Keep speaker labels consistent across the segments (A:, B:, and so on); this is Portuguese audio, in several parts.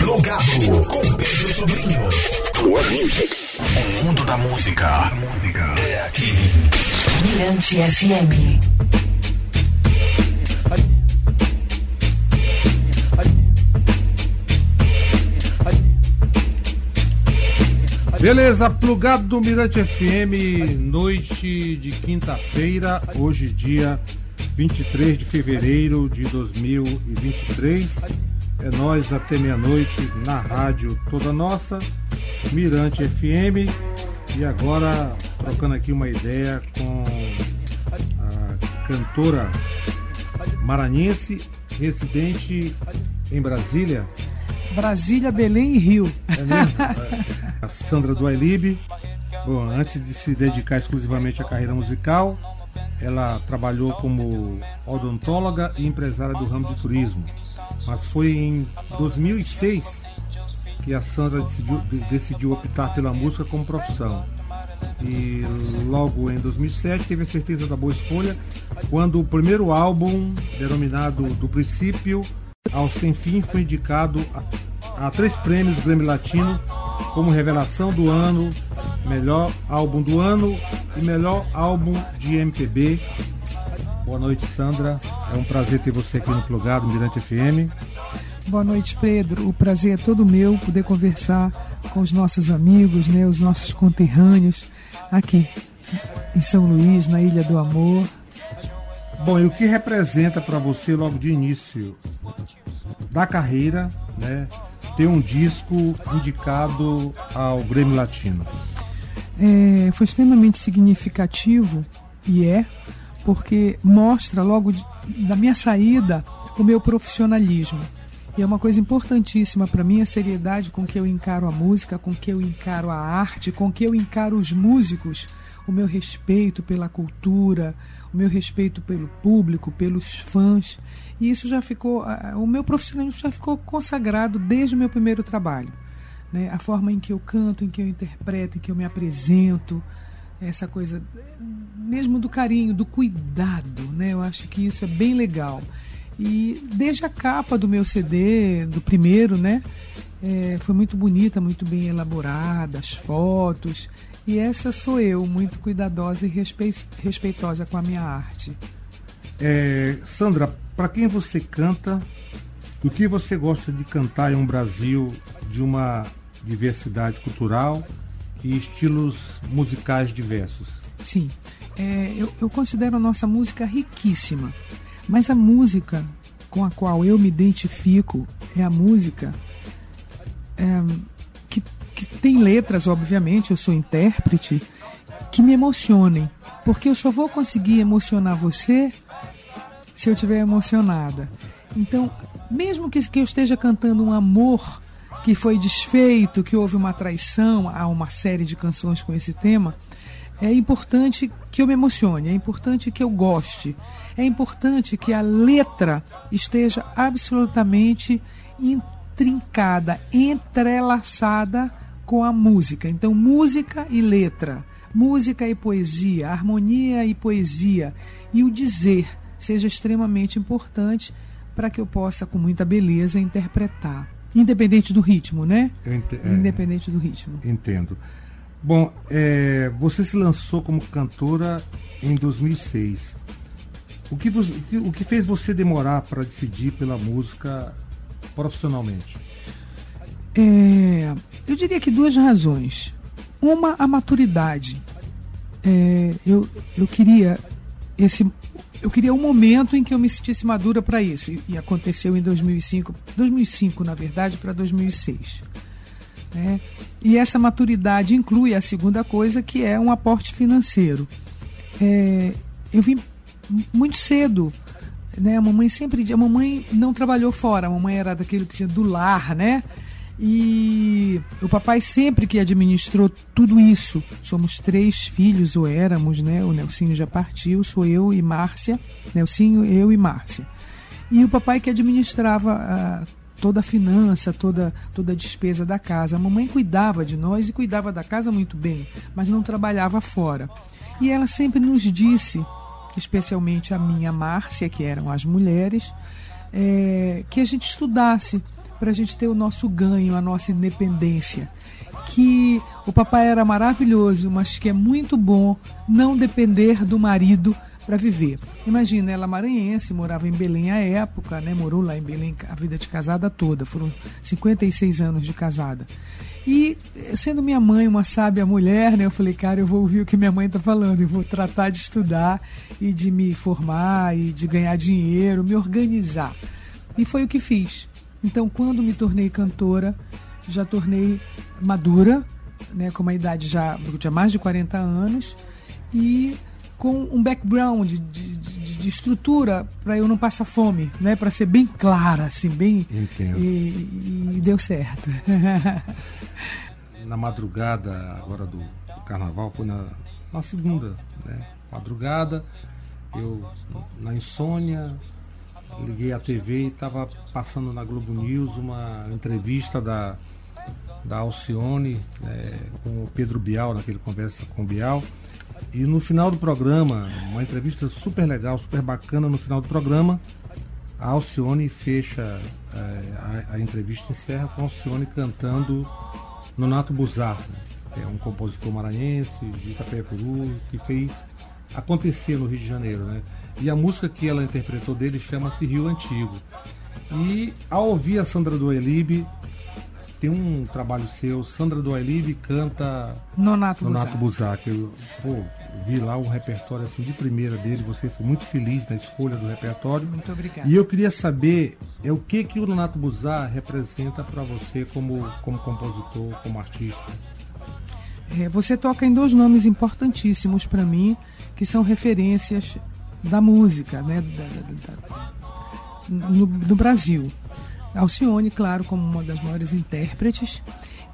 A: Plugado com Pedro Sobrinho. O mundo da música é aqui.
B: Mirante FM.
C: Beleza, plugado do Mirante FM, noite de quinta-feira, hoje dia 23 de fevereiro de 2023. É nós até meia-noite na rádio toda nossa, Mirante FM. E agora trocando aqui uma ideia com a cantora maranhense, residente em Brasília,
D: Brasília, Belém e Rio.
C: É mesmo? a Sandra do. Bom, antes de se dedicar exclusivamente à carreira musical, ela trabalhou como odontóloga e empresária do ramo de turismo. Mas foi em 2006 que a Sandra decidiu, decidiu optar pela música como profissão. E logo em 2007 teve a certeza da boa escolha quando o primeiro álbum, denominado Do Princípio ao Sem Fim, foi indicado a, a três prêmios Grammy Latino como revelação do ano, melhor álbum do ano e melhor álbum de MPB. Boa noite, Sandra. É um prazer ter você aqui no Plugado Mirante FM.
D: Boa noite, Pedro. O prazer é todo meu poder conversar com os nossos amigos, né, os nossos conterrâneos aqui em São Luís, na Ilha do Amor.
C: Bom, e o que representa para você logo de início da carreira, né, ter um disco indicado ao Grêmio Latino?
D: É, foi extremamente significativo e é porque mostra logo de, da minha saída o meu profissionalismo. E é uma coisa importantíssima para mim a seriedade com que eu encaro a música, com que eu encaro a arte, com que eu encaro os músicos, o meu respeito pela cultura, o meu respeito pelo público, pelos fãs. E isso já ficou, o meu profissionalismo já ficou consagrado desde o meu primeiro trabalho. Né? A forma em que eu canto, em que eu interpreto, em que eu me apresento, essa coisa mesmo do carinho, do cuidado, né? Eu acho que isso é bem legal. E desde a capa do meu CD, do primeiro, né? É, foi muito bonita, muito bem elaborada, as fotos. E essa sou eu, muito cuidadosa e respeitosa com a minha arte.
C: É, Sandra, para quem você canta, o que você gosta de cantar em um Brasil de uma diversidade cultural e estilos musicais diversos?
D: Sim, é, eu, eu considero a nossa música riquíssima, mas a música com a qual eu me identifico é a música é, que, tem letras, obviamente, eu sou intérprete, que me emocionem, porque eu só vou conseguir emocionar você se eu estiver emocionada. Então, mesmo que, que eu esteja cantando um amor que foi desfeito, que houve uma traição, há uma série de canções com esse tema, é importante que eu me emocione, é importante que eu goste, é importante que a letra esteja absolutamente intrincada, entrelaçada com a música. Então, música e letra, música e poesia, harmonia e poesia, e o dizer seja extremamente importante para que eu possa, com muita beleza, interpretar. Independente do ritmo, né?
C: É,
D: Independente do ritmo.
C: Entendo. Bom, é, você se lançou como cantora em 2006. O que, o que fez você demorar para decidir pela música profissionalmente?
D: É, eu diria que duas razões. Uma, a maturidade. É, eu, eu queria esse eu queria um momento em que eu me sentisse madura para isso e, e, aconteceu em 2005 2005 na verdade para 2006 né? E essa maturidade inclui a segunda coisa, que é um aporte financeiro. É, eu vim muito cedo. Né? A mamãe sempre. A mamãe não trabalhou fora, a mamãe era daquele que do lar, né? E o papai sempre que administrou tudo isso. Somos três filhos, ou éramos, né? O Nelsinho já partiu, sou eu e Márcia. Nelsinho, eu e Márcia. E o papai que administrava uh, toda a finança, toda, toda a despesa da casa. A mamãe cuidava de nós e cuidava da casa muito bem, mas não trabalhava fora. E ela sempre nos disse, especialmente a minha Márcia, que eram as mulheres, é, que a gente estudasse, para a gente ter o nosso ganho, a nossa independência. Que o papai era maravilhoso, mas que é muito bom não depender do marido para viver. Imagina, ela maranhense, morava em Belém à época, né? Morou lá em Belém a vida de casada toda, foram 56 anos de casada. E sendo minha mãe uma sábia mulher, né, eu falei, cara, eu vou ouvir o que minha mãe está falando, eu vou tratar de estudar e de me formar e de ganhar dinheiro, me organizar. E foi o que fiz. Então, quando me tornei cantora, já tornei madura, né, com uma idade já de mais de 40 anos e com um background de, de, de, de estrutura para eu não passar fome, né, para ser bem clara, assim, bem
C: Entendo.
D: E, e deu certo.
C: na madrugada agora do, do carnaval, foi na, na segunda, né? Madrugada, eu na insônia, liguei a TV e estava passando na Globo News uma entrevista da, da Alcione né, com o Pedro Bial, naquele conversa com o Bial. E no final do programa, uma entrevista super legal, super bacana, no final do programa, a Alcione fecha é, a, a, entrevista encerra com a Alcione cantando Nonato Buzar, é um compositor maranhense de Itapecuru, que fez acontecer no Rio de Janeiro, né? E a música que ela interpretou dele chama-se Rio Antigo. E ao ouvir a Sandra do Elibe, tem um trabalho seu, Sandra do Elibe canta
D: Nonato,
C: Nonato Buzar, que eu pô, vi lá um repertório assim de primeira dele, você foi muito feliz na escolha do repertório.
D: Muito obrigada.
C: E eu queria saber é o que que o Nonato Buzar representa para você como como compositor, como artista.
D: É, você toca em dois nomes importantíssimos para mim, que são referências da música, né, da, da, da, no, no Brasil. Alcione, claro, como uma das maiores intérpretes,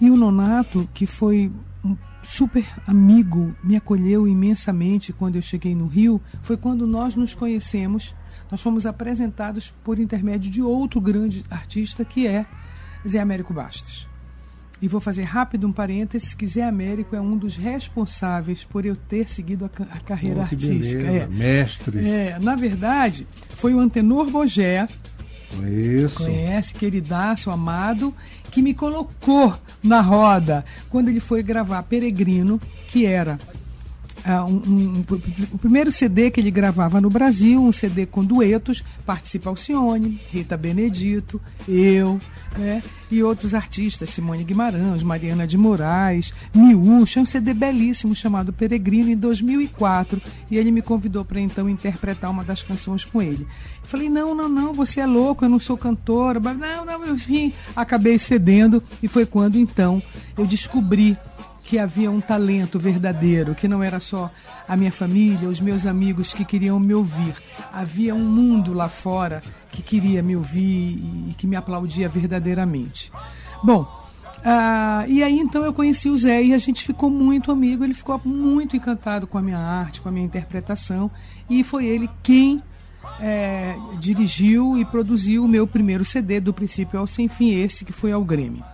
D: e o Nonato, que foi um super amigo, me acolheu imensamente quando eu cheguei no Rio, foi quando nós nos conhecemos. Nós fomos apresentados por intermédio de outro grande artista que é Zé Américo Bastos. E vou fazer rápido um parênteses que Zé Américo é um dos responsáveis por eu ter seguido a, a carreira
C: oh,
D: artística.
C: Beleza,
D: é.
C: Mestre.
D: É, na verdade, foi o Antenor Bogé,
C: Isso.
D: conhece, queridaço, amado, que me colocou na roda quando ele foi gravar Peregrino, que era um, um, o primeiro CD que ele gravava no Brasil, um CD com duetos, participa Alcione, Rita Benedito, eu, né? E outros artistas, Simone Guimarães, Mariana de Moraes, Miúcha, um CD belíssimo chamado Peregrino em 2004. E ele me convidou para então interpretar uma das canções com ele. Eu falei: não, não, não, você é louco, eu não sou cantora. Não, não, eu vim. Acabei cedendo e foi quando então eu descobri que havia um talento verdadeiro, que não era só a minha família, os meus amigos que queriam me ouvir. Havia um mundo lá fora que queria me ouvir e que me aplaudia verdadeiramente. Bom, ah, e aí então eu conheci o Zé e a gente ficou muito amigo, ele ficou muito encantado com a minha arte, com a minha interpretação, e foi ele quem é, dirigiu e produziu o meu primeiro CD, do princípio ao sem fim, esse que foi ao Grêmio.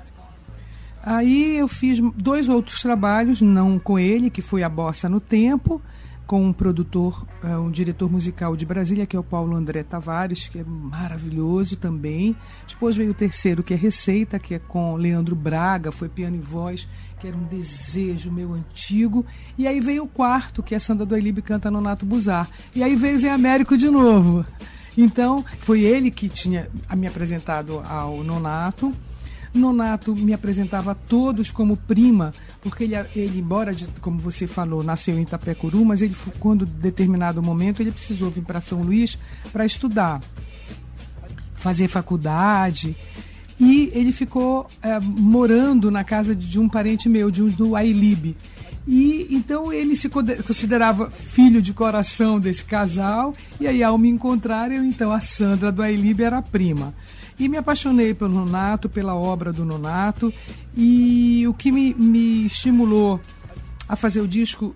D: Aí eu fiz dois outros trabalhos, não com ele, que foi a Bossa no Tempo, com um produtor, um diretor musical de Brasília, que é o Paulo André Tavares, que é maravilhoso também. Depois veio o terceiro, que é Receita, que é com Leandro Braga, foi piano e voz, que era um desejo meu antigo. E aí veio o quarto, que é Sandra do Elibe canta Nonato Buzar. E aí veio Zé Américo de novo. Então, foi ele que tinha me apresentado ao Nonato. Nonato me apresentava a todos como prima, porque ele, ele embora, de, como você falou, nasceu em Itapecuru, mas ele, quando determinado momento, ele precisou vir para São Luís para estudar, fazer faculdade. E ele ficou é, morando na casa de, um parente meu, de um, do Ailib. E então ele se considerava filho de coração desse casal. E aí, ao me encontrar, eu então, a Sandra do Ailib era prima. E me apaixonei pelo Nonato, pela obra do Nonato. E o que me, me estimulou a fazer o disco,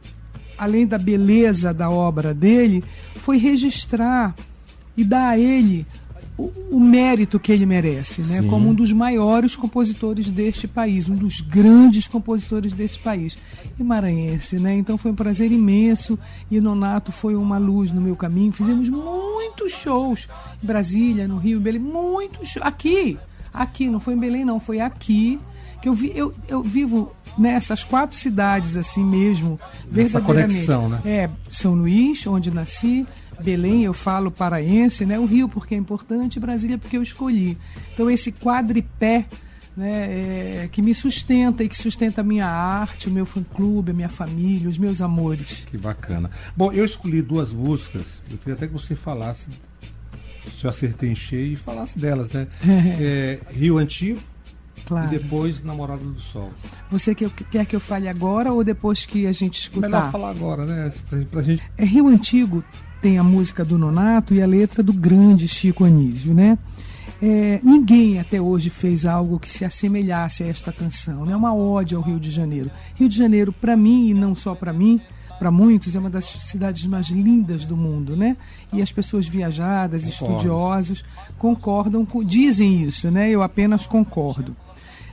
D: além da beleza da obra dele, foi registrar e dar a ele o, o mérito que ele merece, né?
C: Sim.
D: como um dos maiores compositores deste país, um dos grandes compositores desse país. E maranhense, né? Então foi um prazer imenso e Nonato foi uma luz no meu caminho. Fizemos muitos shows em Brasília, no Rio, em Belém, muitos aqui. aqui, não foi em Belém, não, foi aqui que eu vi, eu, eu vivo nessas quatro cidades assim mesmo,
C: Essa
D: verdadeiramente.
C: conexão, né?
D: É, São Luís, onde nasci, Belém, eu falo paraense, né? O Rio porque é importante, Brasília porque eu escolhi. Então esse quadripé né, é, que me sustenta e que sustenta a minha arte, o meu fã-clube, a minha família, os meus amores.
C: Que bacana. Bom, eu escolhi duas músicas. Eu queria até que você falasse, se eu acertei em cheio, e falasse delas, né? É, Rio Antigo
D: Claro.
C: e depois Namorada do Sol.
D: Você que, quer que eu fale agora ou depois que a gente escutar?
C: Melhor falar agora, né? Pra, pra gente.
D: É, Rio Antigo tem a música do Nonato e a letra do grande Chico Anísio, né? É, ninguém até hoje fez algo que se assemelhasse a esta canção, né? Uma ode ao Rio de Janeiro. Rio de Janeiro, para mim e não só para mim, para muitos é uma das cidades mais lindas do mundo, né? E as pessoas viajadas,
C: Concordo.
D: estudiosos, concordam, com, dizem isso, né? Eu apenas concordo.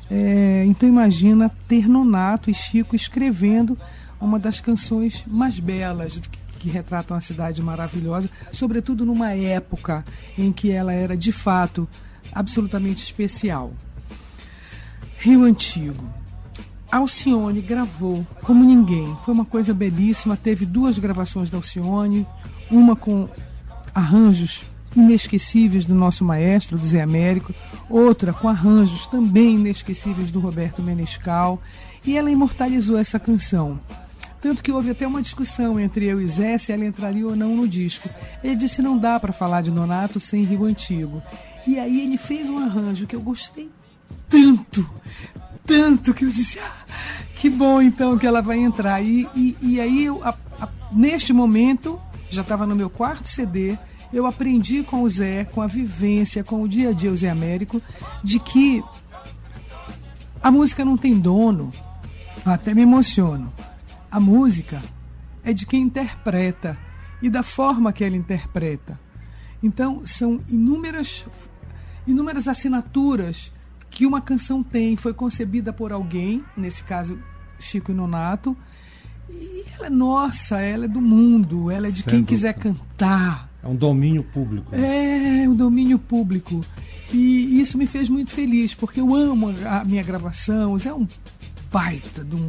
D: É, então imagina ter Nonato e Chico escrevendo uma das canções mais belas que, retratam a cidade maravilhosa, sobretudo numa época em que ela era de fato absolutamente especial. Rio Antigo. Alcione gravou como ninguém. Foi uma coisa belíssima. Teve duas gravações da Alcione, uma com arranjos inesquecíveis do nosso maestro, do Zé Américo, outra com arranjos também inesquecíveis do Roberto Menescal, e ela imortalizou essa canção. Tanto que houve até uma discussão entre eu e Zé se ela entraria ou não no disco. Ele disse não dá para falar de Nonato sem Rio Antigo. E aí ele fez um arranjo que eu gostei tanto, tanto que eu disse, ah, que bom então que ela vai entrar. E, e, e aí, eu, a- a- neste momento, já estava no meu quarto CD, eu aprendi com o Zé, com a vivência, com o dia a dia, o Zé Américo, de que a música não tem dono. Até me emociono. A música é de quem interpreta e da forma que ela interpreta. Então, são inúmeras inúmeras assinaturas que uma canção tem. Foi concebida por alguém, nesse caso Chico e Nonato, e ela é nossa, ela é do mundo, ela é de
C: Sem
D: quem
C: dúvida.
D: quiser cantar.
C: É um domínio público. né?
D: É o domínio público. E isso me fez muito feliz, porque eu amo a minha gravação. Zé é um baita de um,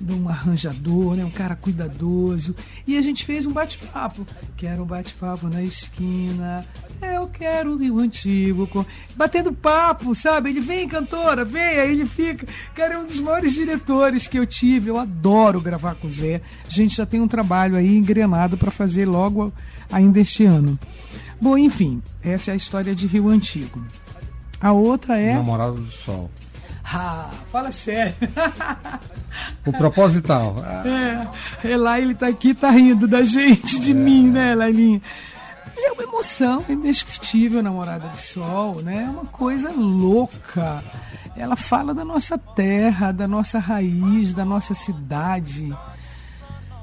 D: de um arranjador, né? um cara cuidadoso. E a gente fez um bate-papo. Quero um bate-papo na esquina. Eu quero o Rio Antigo. Batendo papo, sabe? Ele vem, cantora, vem. Aí ele fica. Cara, é um dos maiores diretores que eu tive. Eu adoro gravar com o Zé. A gente já tem um trabalho aí engrenado para fazer logo ainda este ano. Bom, enfim, essa é a história de Rio Antigo. A outra é.
C: Namorada do Sol.
D: Ah, fala sério.
C: O proposital. Ah,
D: É, é lá ele tá aqui, tá rindo da gente, de mim, né, Lailinha? Mas é uma emoção indescritível, Namorada do Sol, né? É uma coisa louca. Ela fala da nossa terra, da nossa raiz, da nossa cidade.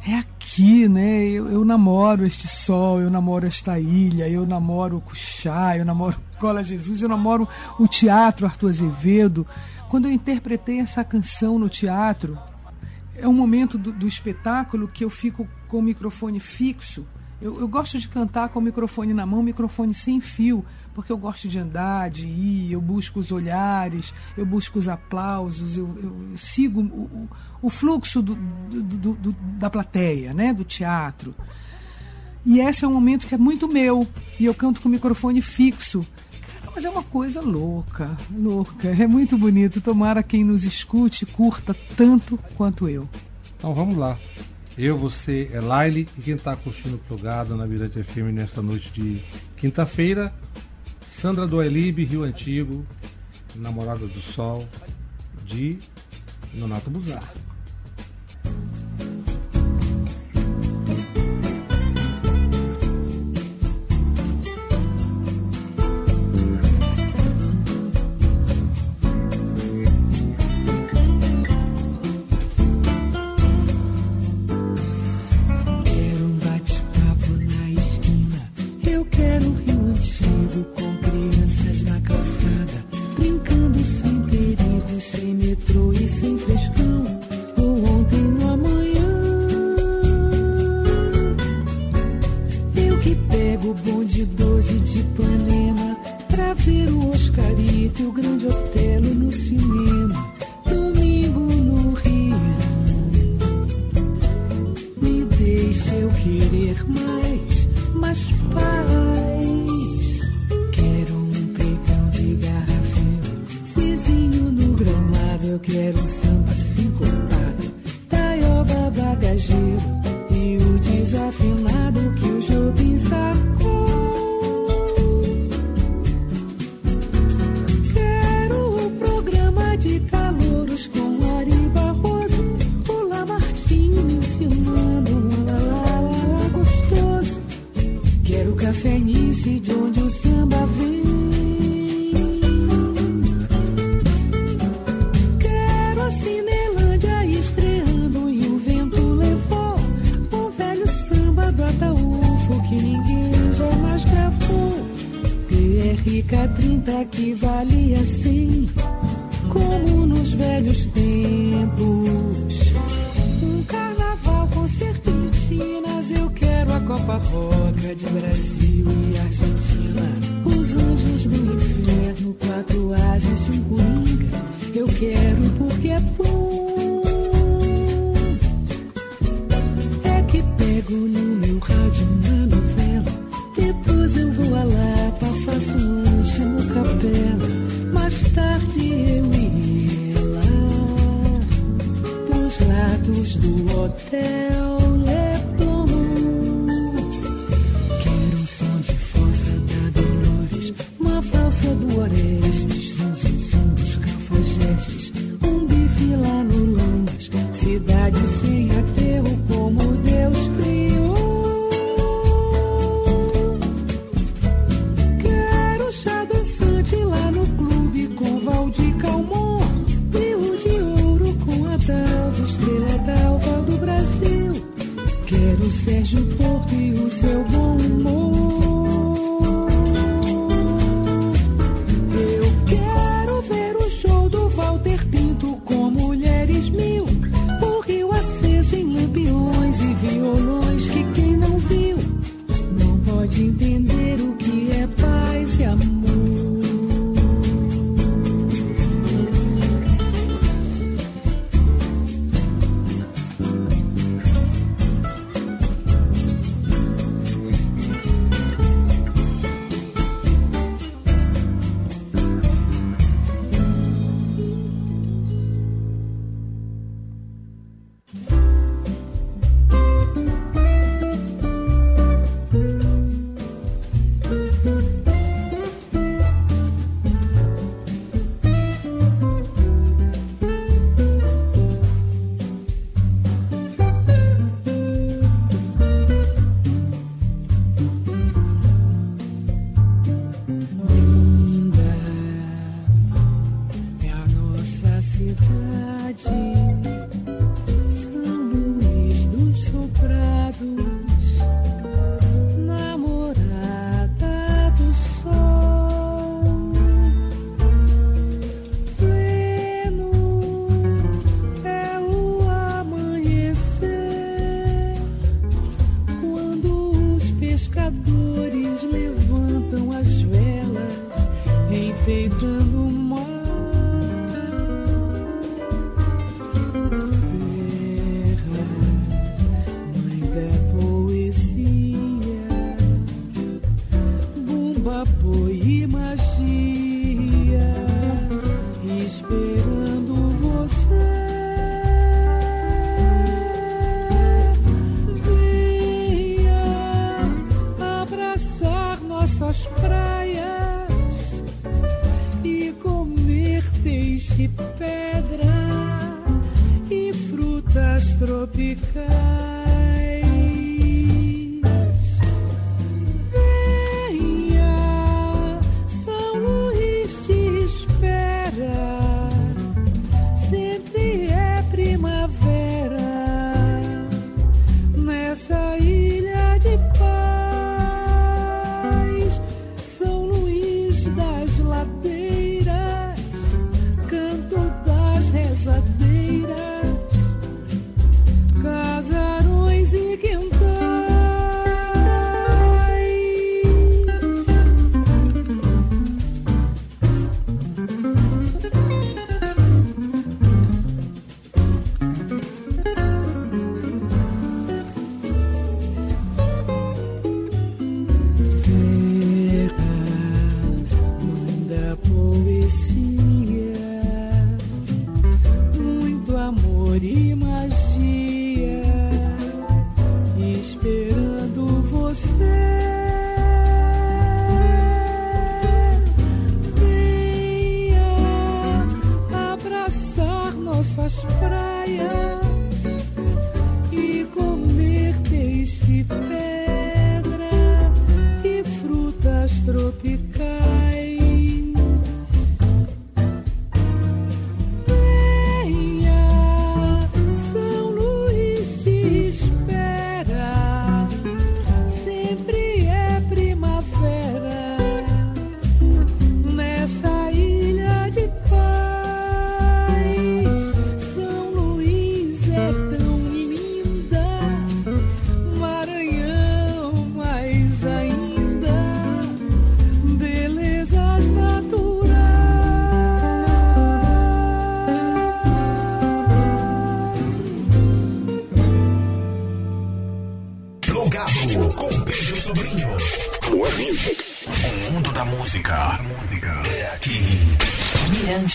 D: É aqui, né? Eu, eu namoro este sol, eu namoro esta ilha, eu namoro o Cuxá, eu namoro Cola Jesus, eu namoro o teatro Arthur Azevedo. Quando eu interpretei essa canção no teatro, é um momento do, do espetáculo que eu fico com o microfone fixo. Eu, eu gosto de cantar com o microfone na mão, microfone sem fio, porque eu gosto de andar, de ir, eu busco os olhares, eu busco os aplausos, eu, eu sigo o, o, fluxo do- do- do- da plateia, né, do teatro. E esse é um momento que é muito meu, e eu canto com o microfone fixo. Mas é uma coisa louca, louca. É muito bonito. Tomara quem nos escute curta tanto quanto eu.
C: Então vamos lá. Eu, você, Laile e quem está curtindo o plugado na Mirante FM nesta noite de quinta-feira, Sandra do Elibe, Rio Antigo, Namorada do Sol, de Nonato Buzar.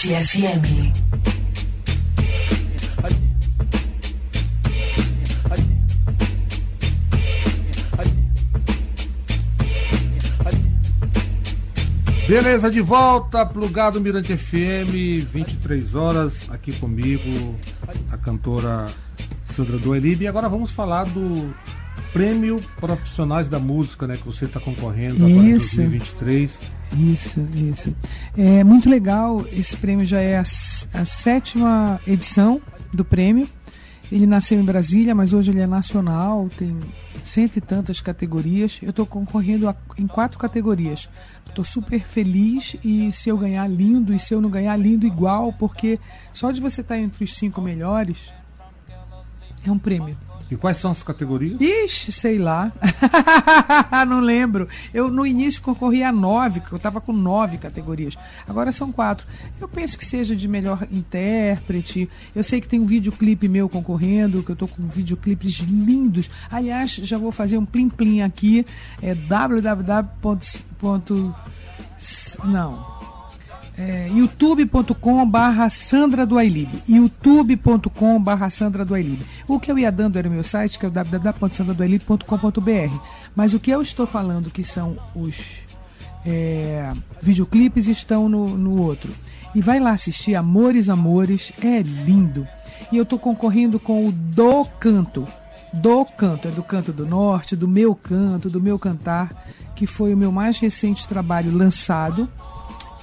B: Mirante FM.
C: Beleza, de volta, plugado Mirante FM, 23 horas, aqui comigo, a cantora Sandra Doelib. E agora vamos falar do Prêmio Profissionais da Música, né? Que você está concorrendo agora em
D: Isso.
C: 2023.
D: Isso, isso. É muito legal. Esse prêmio já é a, a sétima edição do prêmio. Ele nasceu em Brasília, mas hoje ele é nacional, tem cento e tantas categorias. Eu estou concorrendo a- em quatro categorias. Estou super feliz e se eu ganhar, lindo, e se eu não ganhar, lindo igual, porque só de você estar entre os cinco melhores é um prêmio.
C: E quais são as categorias?
D: Ixi, sei lá. não lembro. Eu no início concorri a nove, eu estava com nove categorias. Agora são quatro. Eu penso que seja de melhor intérprete. Eu sei que tem um videoclipe meu concorrendo, que eu estou com videoclipes lindos. Aliás, já vou fazer um plim plim aqui. É www. Não é, youtube.com barra Sandra do Ailib youtube.com barra Sandra do o que eu ia dando era o meu site que é o www.sandradoailib.com.br mas o que eu estou falando que são os é, videoclipes estão no, no outro. E vai lá assistir Amores Amores. É lindo. E eu estou concorrendo com o Do Canto. Do Canto, é do Canto do Norte do meu canto, do meu cantar que foi o meu mais recente trabalho lançado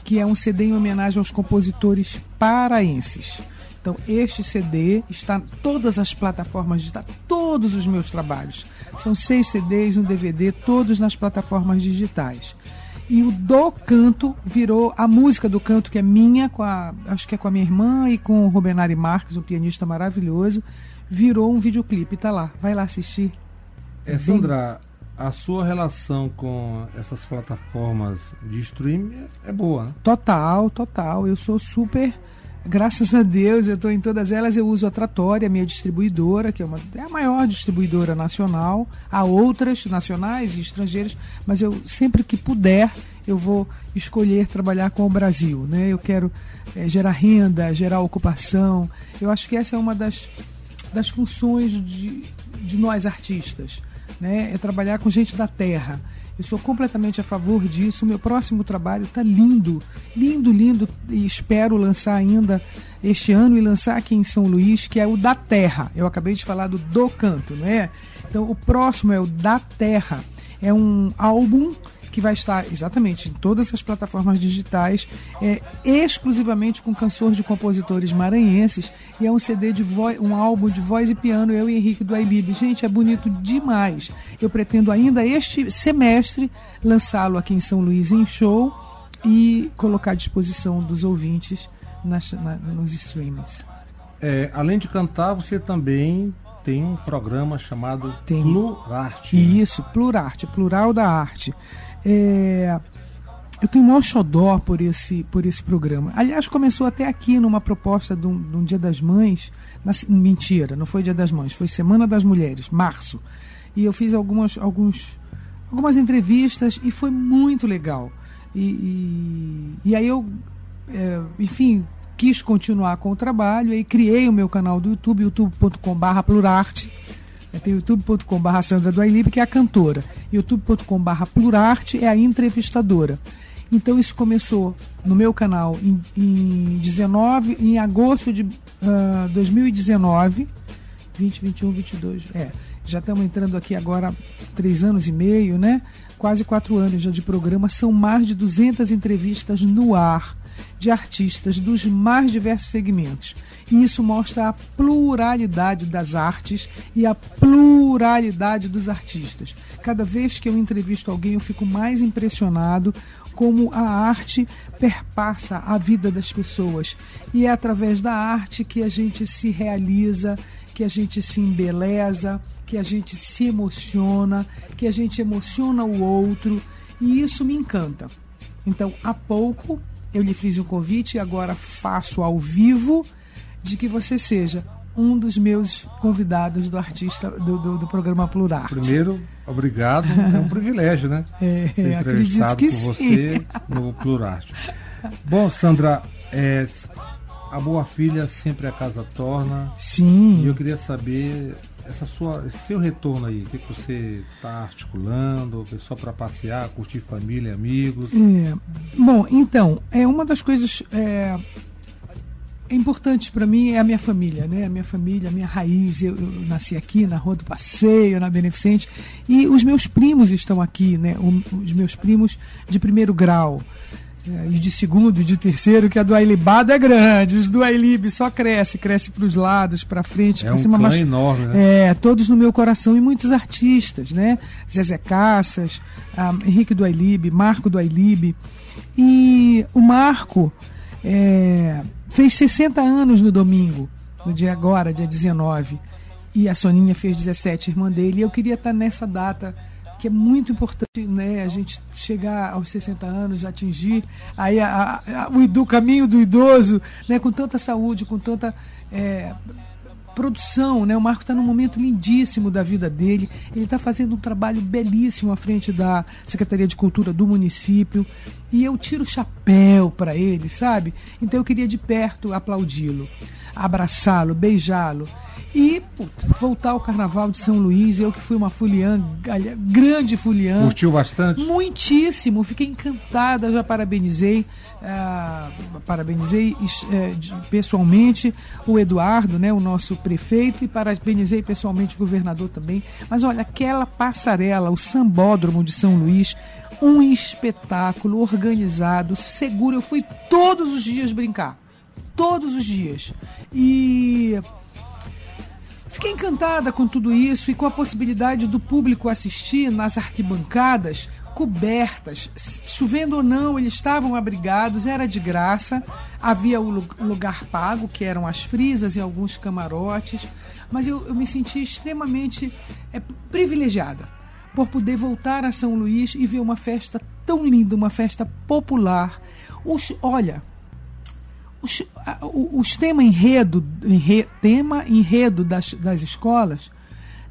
D: que é um CD em homenagem aos compositores paraenses. Então, este CD está em todas as plataformas digitais, todos os meus trabalhos. São seis CDs e um DVD, todos nas plataformas digitais. E o Do Canto virou a música do canto, que é minha, com a, acho que é com a minha irmã e com o Rubenari Marques, um pianista maravilhoso, virou um videoclipe. Tá lá, vai lá assistir.
C: É, Sandra, a sua relação com essas plataformas de streaming é boa, né?
D: Total, total. Eu sou super. Graças a Deus, eu estou em todas elas. Eu uso a Tratória, minha distribuidora, que é, uma, é a maior distribuidora nacional. Há outras nacionais e estrangeiras, mas eu sempre que puder, eu vou escolher trabalhar com o Brasil. Né? Eu quero eh, gerar renda, gerar ocupação. Eu acho que essa é uma das, das funções de, de nós artistas. Né? É trabalhar com gente da terra. Eu sou completamente a favor disso. Meu próximo trabalho está lindo, lindo, lindo. E espero lançar ainda este ano e lançar aqui em São Luís, que é o da Terra. Eu acabei de falar do Do Canto, não é? Então o próximo é o Da Terra. É um álbum que vai estar exatamente em todas as plataformas digitais, é, exclusivamente com canções de compositores maranhenses e é um CD de voz, um álbum de voz e piano, eu e Henrique do Ailib. Gente, é bonito demais. Eu pretendo ainda este semestre lançá-lo aqui em São Luís em show e colocar à disposição dos ouvintes nas, na, nos streamings.
C: É, além de cantar, você também tem um programa chamado
D: Tem.
C: Plurarte. né?
D: Isso, Plurarte, plural da arte. É, eu tenho maior xodó por esse, por esse programa. Aliás, começou até aqui numa proposta de um, de um Dia das Mães. Na, mentira, não foi Dia das Mães, foi Semana das Mulheres, março. E eu fiz algumas, alguns, algumas entrevistas e foi muito legal. E, e, e aí eu, é, enfim, quis continuar com o trabalho e criei o meu canal do YouTube, youtube.com.br plurarte. Tem youtube.com.br Sandra do que é a cantora. youtube.com.br plurarte é a entrevistadora. Então isso começou no meu canal em, em 19, em agosto de uh, 2019, 20, 21, 22, é. Já estamos entrando aqui agora três anos e meio, né? Quase quatro anos já de programa. São mais de 200 entrevistas no ar de artistas dos mais diversos segmentos. E isso mostra a pluralidade das artes e a pluralidade dos artistas. Cada vez que eu entrevisto alguém, eu fico mais impressionado como a arte perpassa a vida das pessoas. E é através da arte que a gente se realiza, que a gente se embeleza, que a gente se emociona, que a gente emociona o outro. E isso me encanta. Então, há pouco eu lhe fiz um convite e agora faço ao vivo de que você seja um dos meus convidados do artista do, do, do programa Plural.
C: Primeiro, obrigado. É um privilégio, né?
D: É,
C: Ser entrevistado por
D: sim.
C: você no Plurarte. Bom, Sandra, é, a boa filha sempre a casa torna.
D: Sim.
C: E eu queria saber essa sua, esse seu retorno aí, o que, que você está articulando, é só para passear, curtir família, amigos.
D: É, bom, então, é uma das coisas é, importantes para mim é a minha família, né? A minha família, a minha raiz. Eu, eu, nasci aqui na Rua do Passeio, na Beneficente, e os meus primos estão aqui, né? O, os meus primos de primeiro grau. É, e de segundo e de terceiro, que a do Ailibado é grande. Os do Ailib só cresce, cresce para os lados, para frente,
C: É
D: para
C: um
D: cima.
C: clã
D: mas-
C: enorme, né?
D: é, todos no meu coração e muitos artistas, né? Zezé Cassas, ah, Henrique do Ailib, Marco do Ailib. E o Marco é, fez 60 anos no domingo, no dia agora, dia 19. E a Soninha fez 17, irmã dele. E eu queria estar nessa data que é muito importante, né? A gente chegar aos 60 anos, atingir aí a- a- o caminho do idoso, né? Com tanta saúde, com tanta é, produção, né? O Marco está num momento lindíssimo da vida dele. Ele está fazendo um trabalho belíssimo à frente da Secretaria de Cultura do município. E eu tiro o chapéu para ele, sabe? Então eu queria de perto aplaudi-lo, abraçá-lo, beijá-lo. E puta, voltar ao Carnaval de São Luís, eu que fui uma fuliã, grande fuliã.
C: Curtiu bastante?
D: Muitíssimo, fiquei encantada, já parabenizei, ah, parabenizei eh, pessoalmente o Eduardo, né, o nosso prefeito, e parabenizei pessoalmente o governador também. Mas olha, aquela passarela, o sambódromo de São Luís, um espetáculo organizado, seguro. Eu fui todos os dias brincar, todos os dias. E Fiquei encantada com tudo isso e com a possibilidade do público assistir nas arquibancadas cobertas, chovendo ou não, eles estavam abrigados, era de graça. Havia o lu- lugar pago, que eram as frisas e alguns camarotes, mas eu, eu me senti extremamente é, privilegiada por poder voltar a São Luís e ver uma festa tão linda, uma festa popular. Os, olha, os, os tema enredo, enre- tema enredo das, das escolas,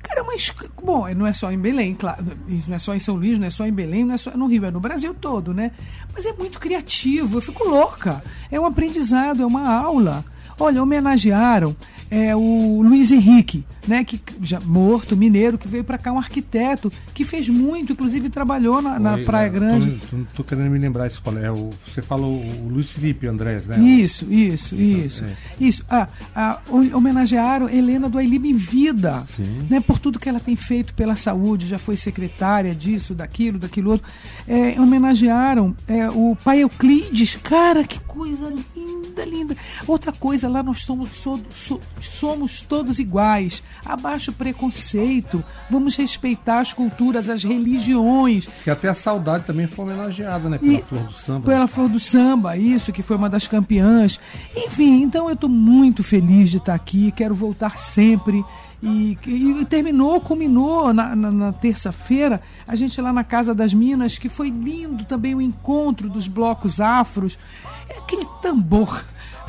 D: cara, é uma bom, não é só em Belém, claro, não é só em São Luís, não é só em Belém, não é só no Rio, é no Brasil todo, né? Mas é muito criativo, eu fico louca. É um aprendizado, é uma aula. Olha, homenagearam é, o Luiz Henrique, né, que já morto, mineiro, que veio para cá, um arquiteto que fez muito, inclusive trabalhou na, na
C: Foi,
D: Praia
C: é,
D: Grande.
C: Tô, tô- tô querendo me lembrar esse qual é. O, você falou o Luiz Felipe Andrés, né?
D: Isso, isso, isso.
C: é.
D: Isso. Ah, ah, ho- homenagearam Helena do Ailib em vida.
C: Sim.
D: Né, por tudo que ela tem feito pela saúde, já foi secretária disso, daquilo, daquilo outro. É, homenagearam é, o pai Euclides. Cara, que coisa linda, linda. Outra coisa, lá nós somos, so- so- somos todos iguais. Abaixo o preconceito. Vamos respeitar as culturas, as religiões.
C: Que até a saudade também foi homenageada, né? Pela
D: E-
C: Flor do Samba.
D: Pela Flor do Samba, isso, que foi uma das campeãs. Enfim, então eu estou muito feliz de estar aqui, quero voltar sempre. E, e terminou, culminou na, na- na terça-feira, a gente lá na Casa das Minas, que foi lindo também o encontro dos blocos afros. É aquele tambor.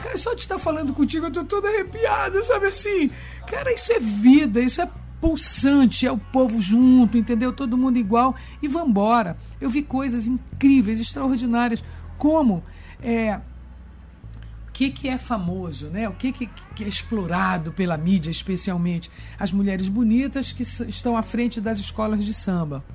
D: Cara, só de estar falando contigo, eu tô toda arrepiada, sabe assim? Cara, isso é vida, isso é pulsante, é o povo junto, entendeu? Todo mundo igual e vambora. Eu vi coisas incríveis, extraordinárias, como é, o que, que é famoso, né? O que, que, que é explorado pela mídia, especialmente as mulheres bonitas que estão à frente das escolas de samba.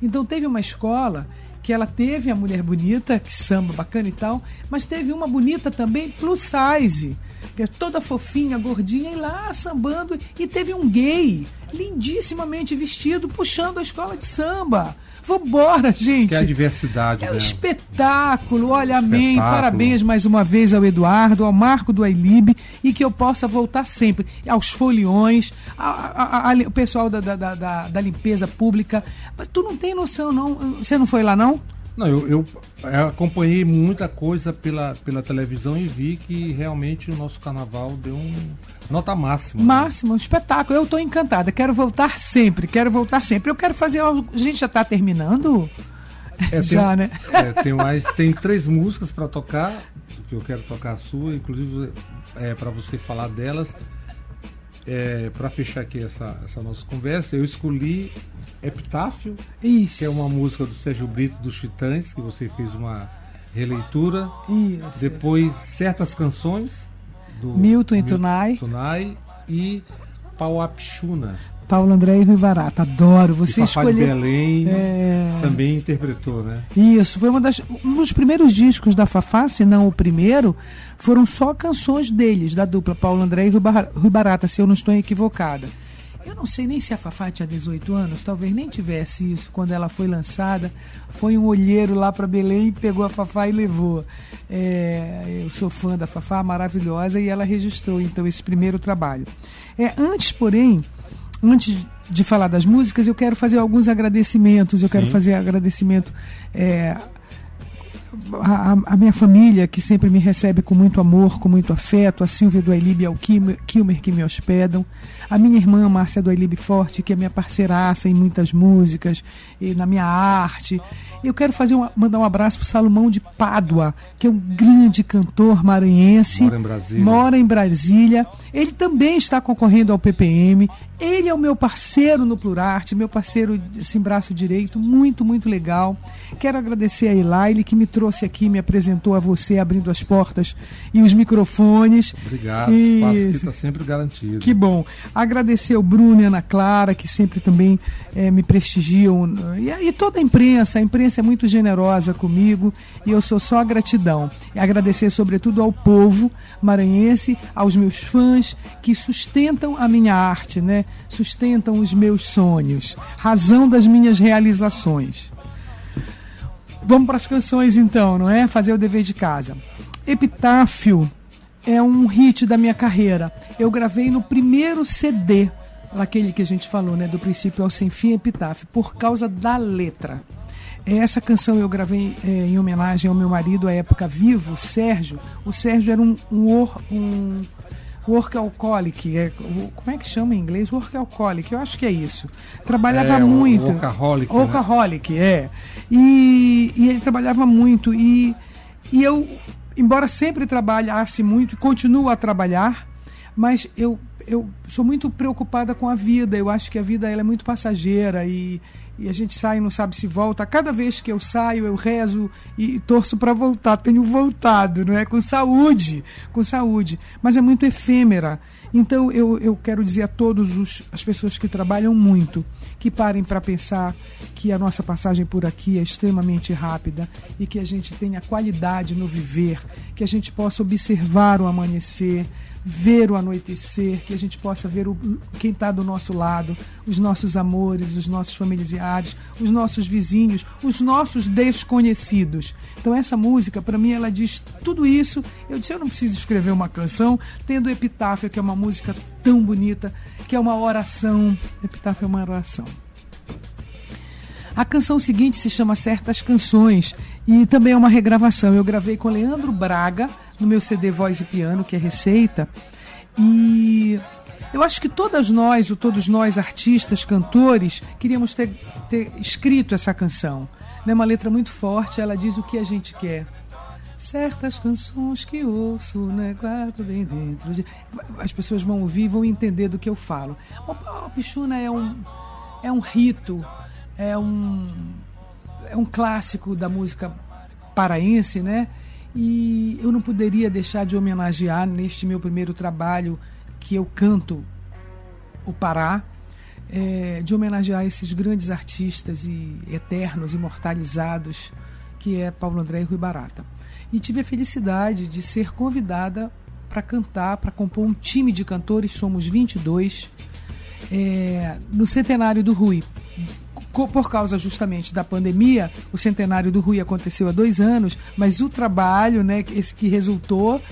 D: Então teve uma escola que ela teve a mulher bonita, que samba bacana e tal, mas teve uma bonita também plus size, que é toda fofinha, gordinha e lá sambando e teve um gay lindissimamente vestido puxando a escola de samba. Vambora, gente.
C: Que é a diversidade.
D: É um
C: né?
D: espetáculo. Olha, amém.
C: Espetáculo.
D: Parabéns mais uma vez ao Eduardo, ao Marco do Ailib e que eu possa voltar sempre. Aos foliões, a- a- a- o pessoal da, da, da- da- da limpeza pública. Mas tu não tem noção, não. Você não foi lá, não?
C: Não, eu, eu, acompanhei muita coisa pela, pela televisão e vi que realmente o nosso carnaval deu um nota máxima. né?
D: Máximo, um espetáculo. Eu estou encantada. Quero voltar sempre. Quero voltar sempre. Eu quero fazer algo. A gente já está terminando?
C: É, tem-
D: já, né?
C: É, tem mais, tem três músicas para tocar, que eu quero tocar a sua, inclusive é, para você falar delas. É, para fechar aqui essa, essa nossa conversa, eu escolhi Epitáfio,
D: Isso.
C: que é uma música do Sérgio Brito dos Titãs, que você fez uma releitura.
D: Isso.
C: Depois certas canções do
D: Milton e Tunai.
C: Tunai e Pauapixuna.
D: Paulo André e Rui Barata. Adoro. Você
C: Fafá de
D: escolheu.
C: Belém
D: É.
C: também interpretou, né?
D: Isso, foi uma das, um dos primeiros discos da Fafá, se não o primeiro, foram só canções deles, da dupla Paulo André e Rui Barata, se eu não estou equivocada. Eu não sei nem se a Fafá tinha 18 anos, talvez nem tivesse isso quando ela foi lançada. Foi um olheiro lá para Belém, pegou a Fafá e levou. É, eu sou fã da Fafá, maravilhosa, e ela registrou então esse primeiro trabalho. É, antes, porém, antes de falar das músicas, eu quero fazer alguns agradecimentos. Eu quero
C: Sim.
D: fazer agradecimento é, a, a- minha família, que sempre me recebe com muito amor, com muito afeto, a Silvia do Ailib e ao Kilmer, Kilmer que me hospedam, a minha irmã Márcia do Ailib Forte, que é minha parceiraça em muitas músicas e na minha arte. Eu quero fazer um- mandar um abraço para Salomão de Pádua, que é um grande cantor maranhense.
C: Mora em Brasília.
D: Mora em Brasília. Ele também está concorrendo ao PPM. Ele é o meu parceiro no Plurarte, meu parceiro, assim, braço direito, muito, muito legal. Quero agradecer a Elaine, que me trouxe aqui, me apresentou a você, abrindo as portas e os microfones.
C: Obrigado, o espaço aqui está sempre garantido.
D: Que bom. Agradecer ao Bruno e Ana Clara, que sempre também eh, me prestigiam. E, e toda a imprensa. A imprensa é muito generosa comigo e eu sou só gratidão. E agradecer, sobretudo, ao povo maranhense, aos meus fãs que sustentam a minha arte, né? Sustentam os meus sonhos, razão das minhas realizações. Vamos para as canções então, não é? Fazer o dever de casa. Epitáfio é um hit da minha carreira. Eu gravei no primeiro CD, aquele que a gente falou, né? Do princípio ao sem fim, Epitáfio, por causa da letra. Essa canção eu gravei eh, em homenagem ao meu marido à época vivo, o Sérgio. O Sérgio era um, um, wor- um workaholic, é, como é que chama em inglês? Workaholic, eu acho que é isso. Trabalhava
C: É,
D: muito.
C: workaholic, né?
D: Workaholic, é. E, e ele trabalhava muito. E, e eu, embora sempre trabalhasse muito, e continuo a trabalhar, mas eu, eu sou muito preocupada com a vida. Eu acho que a vida ela é muito passageira e, e a gente sai e não sabe se volta. Cada vez que eu saio, eu rezo e torço para voltar. Tenho voltado, não é? Com saúde, com saúde. Mas é muito efêmera. Então eu, eu quero dizer a todos os, as pessoas que trabalham muito que parem para pensar que a nossa passagem por aqui é extremamente rápida e que a gente tenha qualidade no viver, que a gente possa observar o amanhecer, ver o anoitecer, que a gente possa ver o, quem está do nosso lado, os nossos amores, os nossos familiares, os nossos vizinhos, os nossos desconhecidos. Então essa música, para mim, ela diz tudo isso. Eu disse, eu não preciso escrever uma canção, tendo Epitáfio, que é uma música tão bonita, que é uma oração. Epitáfio é uma oração. A canção seguinte se chama Certas Canções e também é uma regravação. Eu gravei com Leandro Braga no meu CD Voz e Piano, que é Receita. E eu acho que todas nós, ou todos nós, artistas, cantores, queríamos ter, ter escrito essa canção. É uma letra muito forte, ela diz o que a gente quer. Certas canções que ouço, né, guardo bem dentro. De... As pessoas vão ouvir e vão entender do que eu falo. O Pichuna é um, é um rito, é um, é um clássico da música paraense, né? E eu não poderia deixar de homenagear neste meu primeiro trabalho que eu canto o Pará. é, de homenagear esses grandes artistas e eternos, imortalizados, que é Paulo André e Rui Barata. E tive a felicidade de ser convidada para cantar, para compor um time de cantores, somos 22, é, no centenário do Rui. Por causa justamente da pandemia, o centenário do Rui aconteceu há dois anos, mas o trabalho, né, esse que resultou,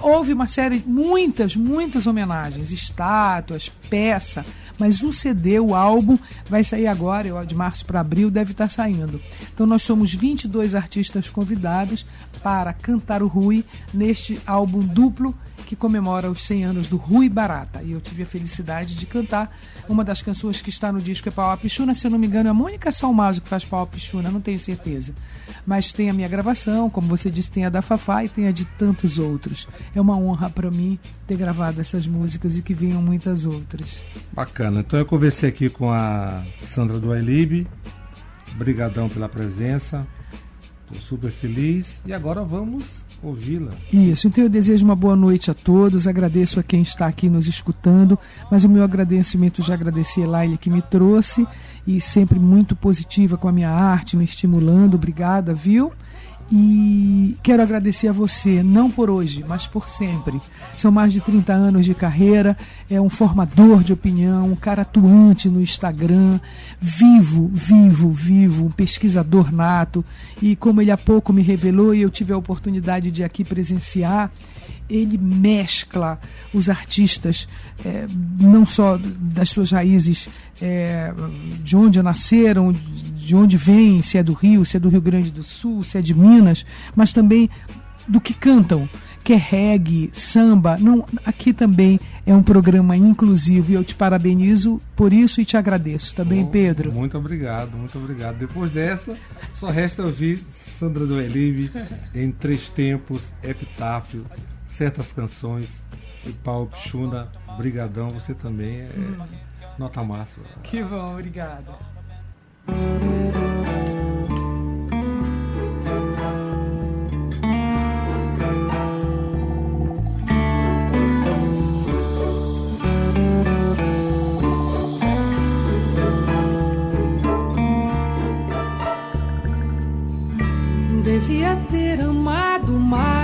D: houve uma série, muitas, muitas homenagens, estátuas, peça, mas o CD, o álbum, vai sair agora, de março para abril, deve estar saindo. Então nós somos 22 artistas convidados para cantar o Rui neste álbum duplo que comemora os 100 anos do Rui Barata. E eu tive a felicidade de cantar uma das canções que está no disco é Pau Pichuna, se eu não me engano, é a Mônica Salmazo que faz Pau Pichuna, não tenho certeza. Mas tem a minha gravação, como você disse, tem a da Fafá e tem a de tantos outros. É uma honra para mim ter gravado essas músicas e que venham muitas outras.
C: Bacana. Então eu conversei aqui com a Sandra do Ailib. Obrigadão pela presença. Estou super feliz. E agora vamos ouvi-la.
D: Isso, então eu desejo uma boa noite a todos, agradeço a quem está aqui nos escutando, mas o meu agradecimento já agradeci a Laila que me trouxe e sempre muito positiva com a minha arte, me estimulando, obrigada, viu? E quero agradecer a você, não por hoje, mas por sempre. São mais de 30 anos de carreira, é um formador de opinião, um cara atuante no Instagram, vivo, vivo, vivo, um pesquisador nato. E como ele há pouco me revelou e eu tive a oportunidade de aqui presenciar, ele mescla os artistas, é, não só das suas raízes, é, de onde nasceram, de onde vêm, se é do Rio, se é do Rio Grande do Sul, se é de Minas, mas também do que cantam, que é reggae, samba. Não, aqui também é um programa inclusivo e eu te parabenizo por isso e te agradeço. Tá bem, Pedro?
C: Muito obrigado, muito obrigado. Depois dessa, só resta ouvir Sandra do Elibe em Três Tempos, Epitáfio, certas canções. E Paulo Pichuna, brigadão, você também é nota máxima.
D: Que bom, obrigada.
E: Devia ter amado mais,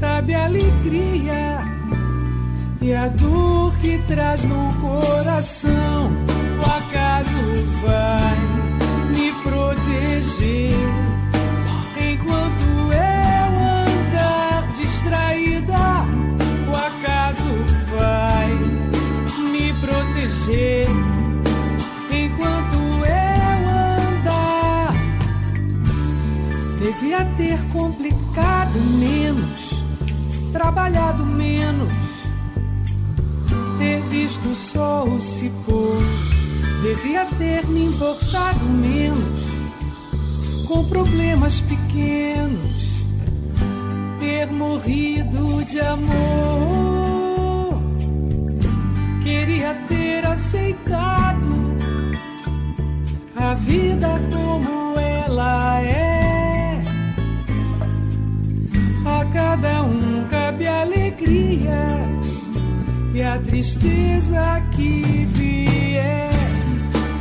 E: sabe a alegria e a dor que traz no coração. O acaso vai me proteger enquanto eu andar distraída. O acaso vai me proteger enquanto eu andar. Devia ter complicado menos, trabalhado menos ter visto o sol se pôr. Devia ter me importado menos com problemas pequenos. Ter morrido de amor. Queria ter aceitado a vida como ela é. A cada um cabe alegria e a tristeza que vier,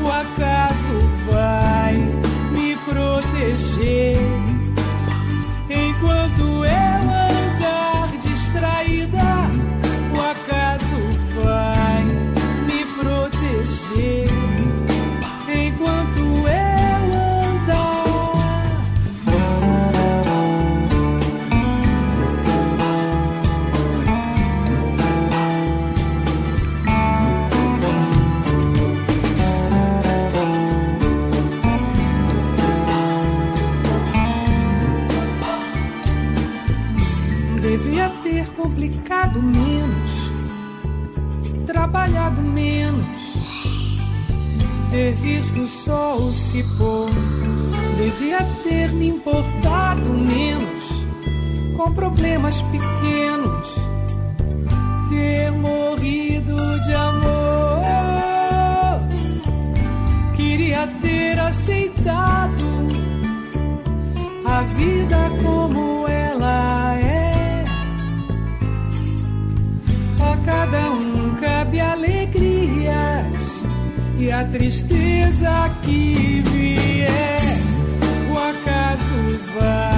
E: o acaso vai me proteger enquanto eu
D: visto o sol se pôr, devia ter me importado menos com problemas pequenos, ter morrido de amor. Queria ter aceitado a vida com a tristeza que vier, o acaso vai.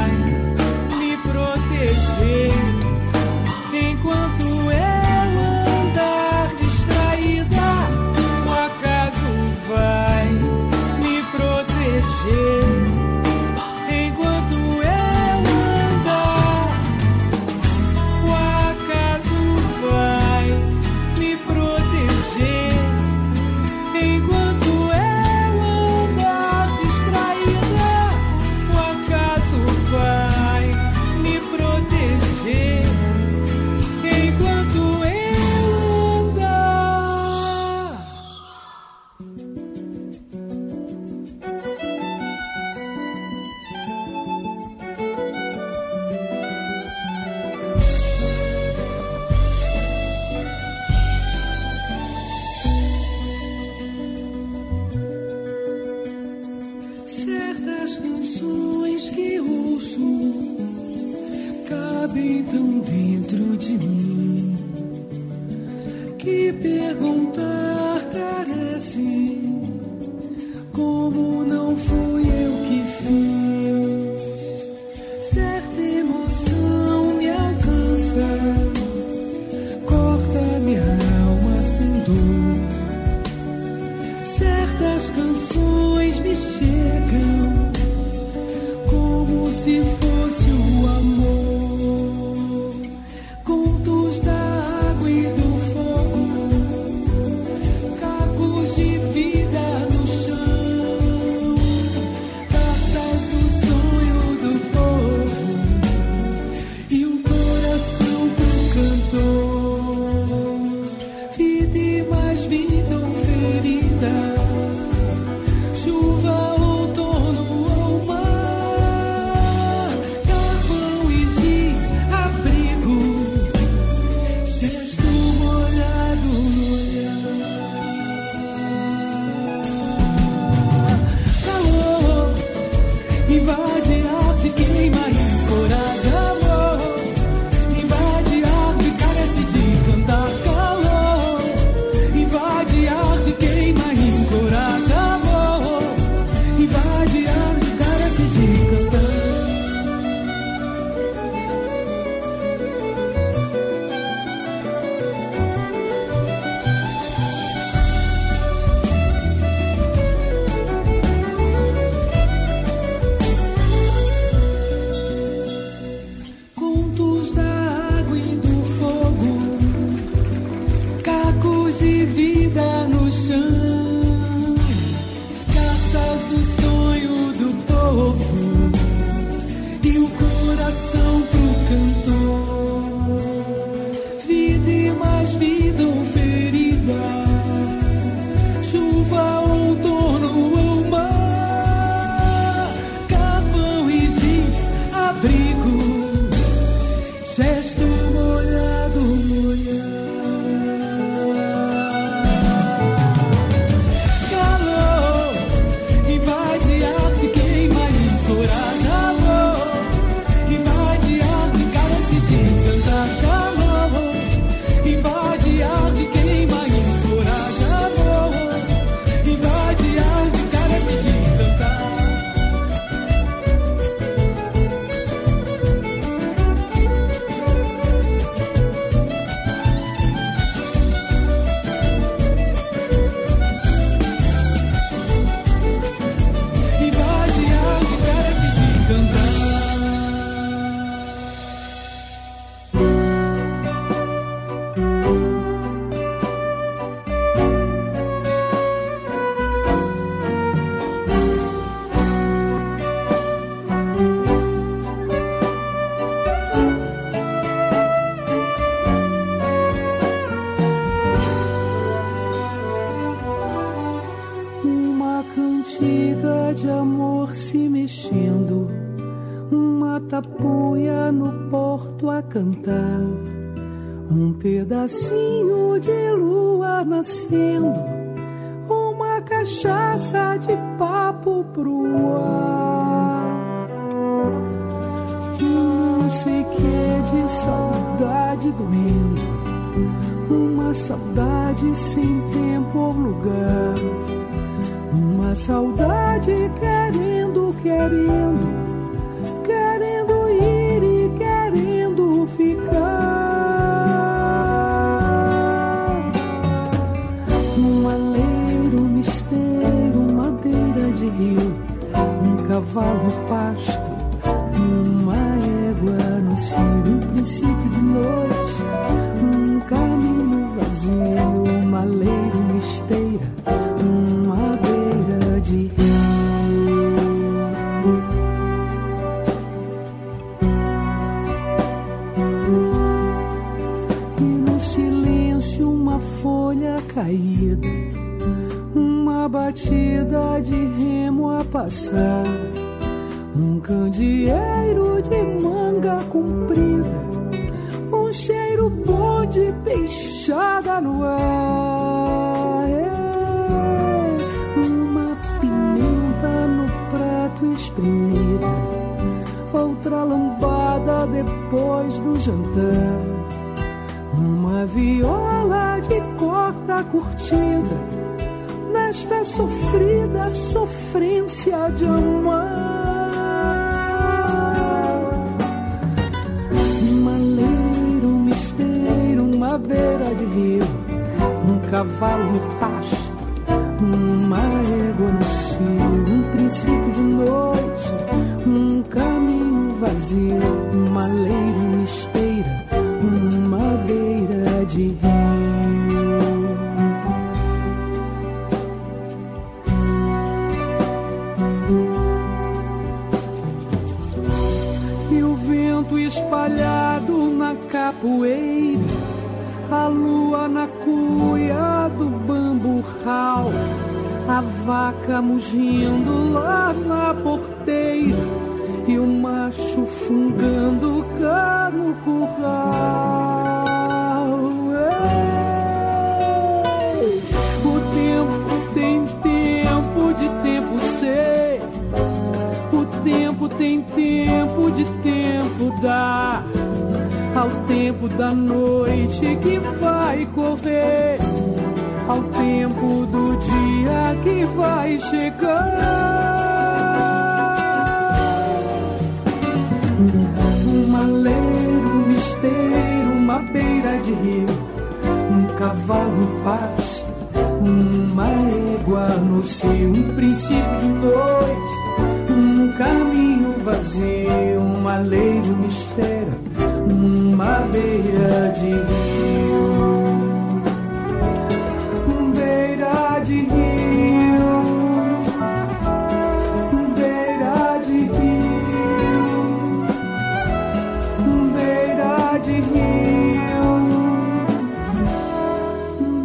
D: No pasto, uma égua no cio, um princípio de noite, um caminho vazio, um maleiro, uma esteira, uma beira de rio. E o vento espalhado na capoeira, a lua na cuia do bamburral, a vaca mugindo lá na porteira e o macho fungando cá no curral. Ei! O tempo tem tempo de tempo ser. O tempo tem tempo de tempo dar. Ao tempo da noite que vai correr. Ao tempo do dia que vai chegar. Um maleiro, um misteiro, uma beira de rio, um cavalo pasto, uma égua no cio, um princípio de noite, um caminho vazio, um maleiro, um mistério, uma beira de rio. Beira de rio, beira de rio, beira de rio,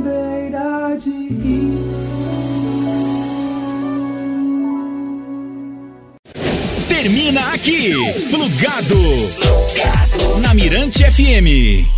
D: beira de rio.
A: Termina aqui. Plugado. Na Mirante FM.